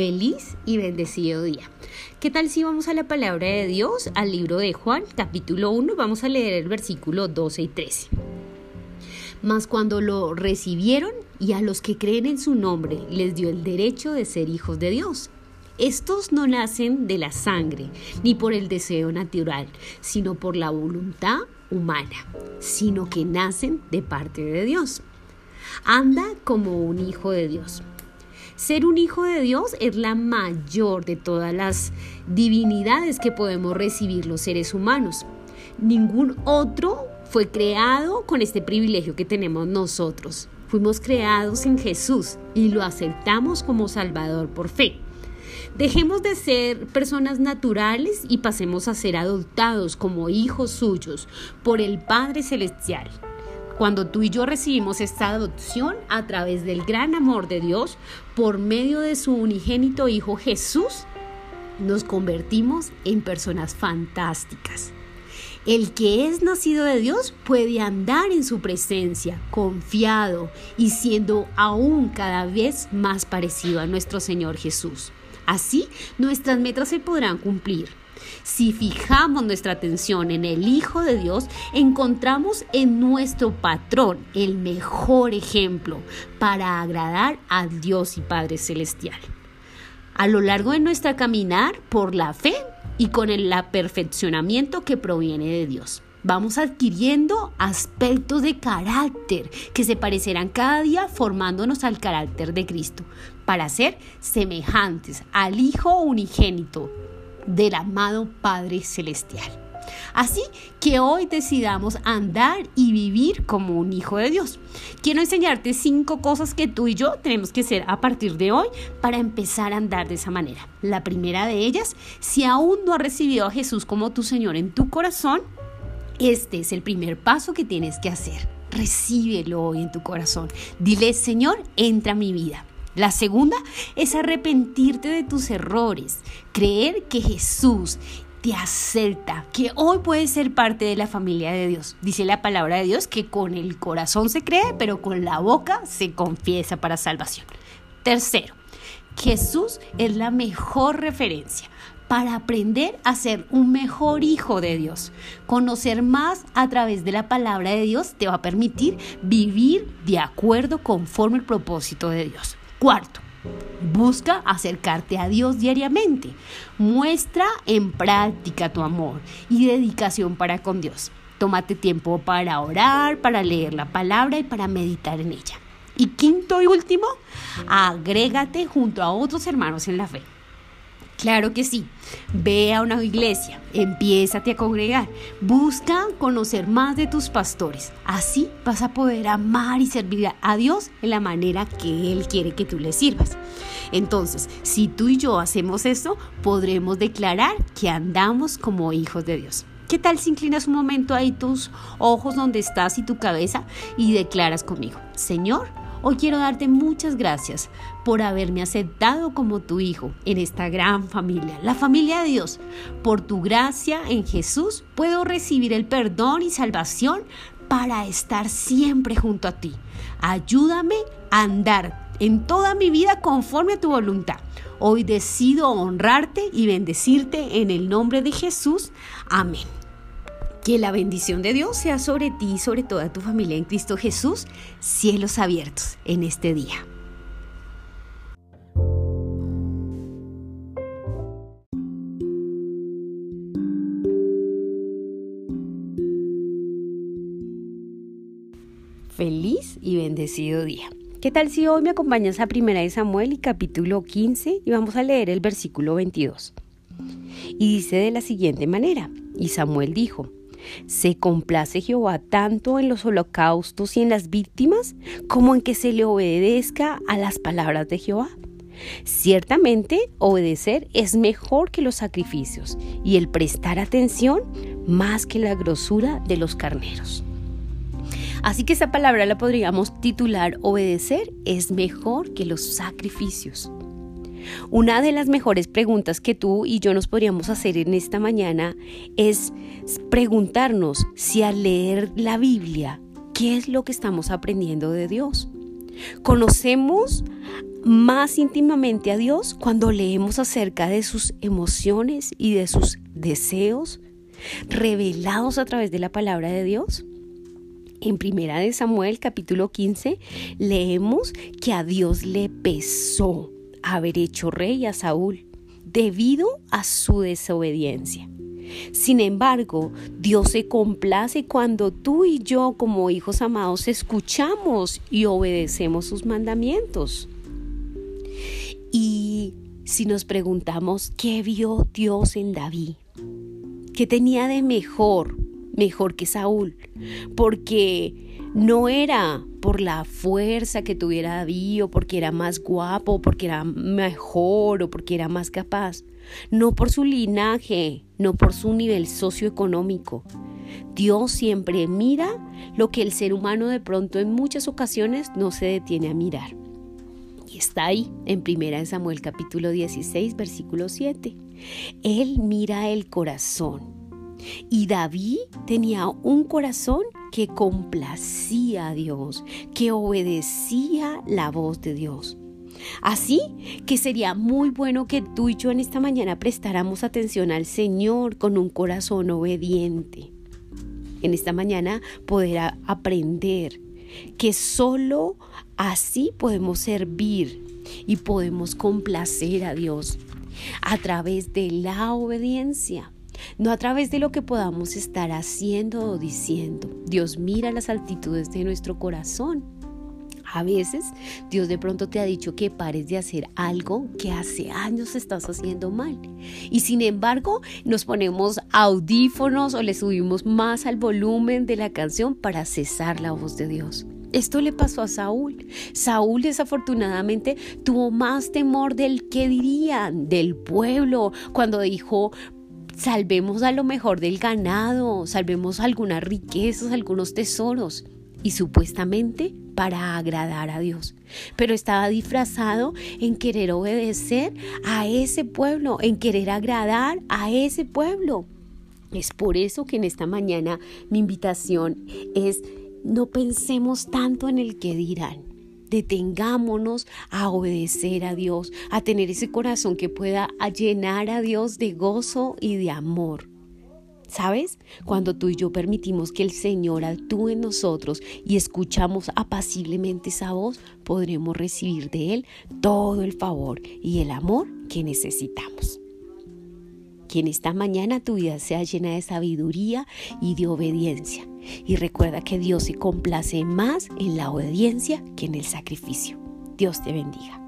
Feliz y bendecido día. ¿Qué tal si vamos a la palabra de Dios, al libro de Juan, capítulo 1? Vamos a leer el versículo 12 y 13. Mas cuando lo recibieron y a los que creen en su nombre les dio el derecho de ser hijos de Dios. Estos no nacen de la sangre, ni por el deseo natural, sino por la voluntad humana, sino que nacen de parte de Dios. Anda como un hijo de Dios. Ser un hijo de Dios es la mayor de todas las divinidades que podemos recibir los seres humanos. Ningún otro fue creado con este privilegio que tenemos nosotros. Fuimos creados en Jesús y lo aceptamos como Salvador por fe. Dejemos de ser personas naturales y pasemos a ser adoptados como hijos suyos por el Padre Celestial. Cuando tú y yo recibimos esta adopción a través del gran amor de Dios por medio de su unigénito Hijo Jesús, nos convertimos en personas fantásticas. El que es nacido de Dios puede andar en su presencia, confiado y siendo aún cada vez más parecido a nuestro Señor Jesús. Así, nuestras metas se podrán cumplir si fijamos nuestra atención en el Hijo de Dios, encontramos en nuestro patrón el mejor ejemplo para agradar a Dios y Padre Celestial. A lo largo de nuestra caminar por la fe y con el perfeccionamiento que proviene de Dios. Vamos adquiriendo aspectos de carácter que se parecerán cada día formándonos al carácter de Cristo para ser semejantes al Hijo unigénito del amado Padre Celestial. Así que hoy decidamos andar y vivir como un hijo de Dios. Quiero enseñarte cinco cosas que tú y yo tenemos que hacer a partir de hoy para empezar a andar de esa manera. La primera de ellas, si aún no has recibido a Jesús como tu Señor en tu corazón, este es el primer paso que tienes que hacer. Recíbelo hoy en tu corazón. Dile, Señor, entra a mi vida. La segunda es arrepentirte de tus errores, creer que Jesús te acepta, que hoy puedes ser parte de la familia de Dios. Dice la palabra de Dios que con el corazón se cree, pero con la boca se confiesa para salvación. Tercero, Jesús es la mejor referencia para aprender a ser un mejor hijo de Dios. Conocer más a través de la palabra de Dios te va a permitir vivir de acuerdo conforme el propósito de Dios. Cuarto, busca acercarte a Dios diariamente. Muestra en práctica tu amor y dedicación para con Dios. Tómate tiempo para orar, para leer la palabra y para meditar en ella. Y quinto y último, agrégate junto a otros hermanos en la fe. Claro que sí. Ve a una iglesia, empiézate a congregar, busca conocer más de tus pastores. Así vas a poder amar y servir a Dios en la manera que Él quiere que tú le sirvas. Entonces, si tú y yo hacemos esto, podremos declarar que andamos como hijos de Dios. ¿Qué tal si inclinas un momento ahí tus ojos donde estás y tu cabeza y declaras conmigo, Señor, Hoy quiero darte muchas gracias por haberme aceptado como tu hijo en esta gran familia, la familia de Dios. Por tu gracia en Jesús puedo recibir el perdón y salvación para estar siempre junto a ti. Ayúdame a andar en toda mi vida conforme a tu voluntad. Hoy decido honrarte y bendecirte en el nombre de Jesús. Amén. Que la bendición de Dios sea sobre ti y sobre toda tu familia en Cristo Jesús, cielos abiertos en este día. Feliz y bendecido día. ¿Qué tal si hoy me acompañas a Primera de Samuel y capítulo 15 y vamos a leer el versículo 22? Y dice de la siguiente manera, y Samuel dijo, ¿Se complace Jehová tanto en los holocaustos y en las víctimas como en que se le obedezca a las palabras de Jehová? Ciertamente, obedecer es mejor que los sacrificios y el prestar atención más que la grosura de los carneros. Así que esa palabra la podríamos titular obedecer es mejor que los sacrificios. Una de las mejores preguntas que tú y yo nos podríamos hacer en esta mañana es preguntarnos si al leer la Biblia, ¿qué es lo que estamos aprendiendo de Dios? ¿Conocemos más íntimamente a Dios cuando leemos acerca de sus emociones y de sus deseos revelados a través de la palabra de Dios? En Primera de Samuel capítulo 15 leemos que a Dios le pesó haber hecho rey a Saúl debido a su desobediencia. Sin embargo, Dios se complace cuando tú y yo como hijos amados escuchamos y obedecemos sus mandamientos. Y si nos preguntamos, ¿qué vio Dios en David? ¿Qué tenía de mejor, mejor que Saúl? Porque no era por la fuerza que tuviera David o porque era más guapo, o porque era mejor o porque era más capaz. No por su linaje, no por su nivel socioeconómico. Dios siempre mira lo que el ser humano de pronto en muchas ocasiones no se detiene a mirar. Y está ahí en 1 Samuel capítulo 16 versículo 7. Él mira el corazón. Y David tenía un corazón que complacía a Dios, que obedecía la voz de Dios. Así que sería muy bueno que tú y yo en esta mañana prestáramos atención al Señor con un corazón obediente. En esta mañana poder aprender que solo así podemos servir y podemos complacer a Dios a través de la obediencia no a través de lo que podamos estar haciendo o diciendo. Dios mira las altitudes de nuestro corazón. A veces Dios de pronto te ha dicho que pares de hacer algo que hace años estás haciendo mal. Y sin embargo nos ponemos audífonos o le subimos más al volumen de la canción para cesar la voz de Dios. Esto le pasó a Saúl. Saúl desafortunadamente tuvo más temor del que dirían, del pueblo, cuando dijo, salvemos a lo mejor del ganado, salvemos algunas riquezas, algunos tesoros, y supuestamente para agradar a Dios. Pero estaba disfrazado en querer obedecer a ese pueblo, en querer agradar a ese pueblo. Es por eso que en esta mañana mi invitación es no pensemos tanto en el que dirán detengámonos a obedecer a Dios, a tener ese corazón que pueda llenar a Dios de gozo y de amor. ¿Sabes? Cuando tú y yo permitimos que el Señor actúe en nosotros y escuchamos apaciblemente esa voz, podremos recibir de Él todo el favor y el amor que necesitamos. Que en esta mañana tu vida sea llena de sabiduría y de obediencia y recuerda que Dios se complace más en la obediencia que en el sacrificio. Dios te bendiga.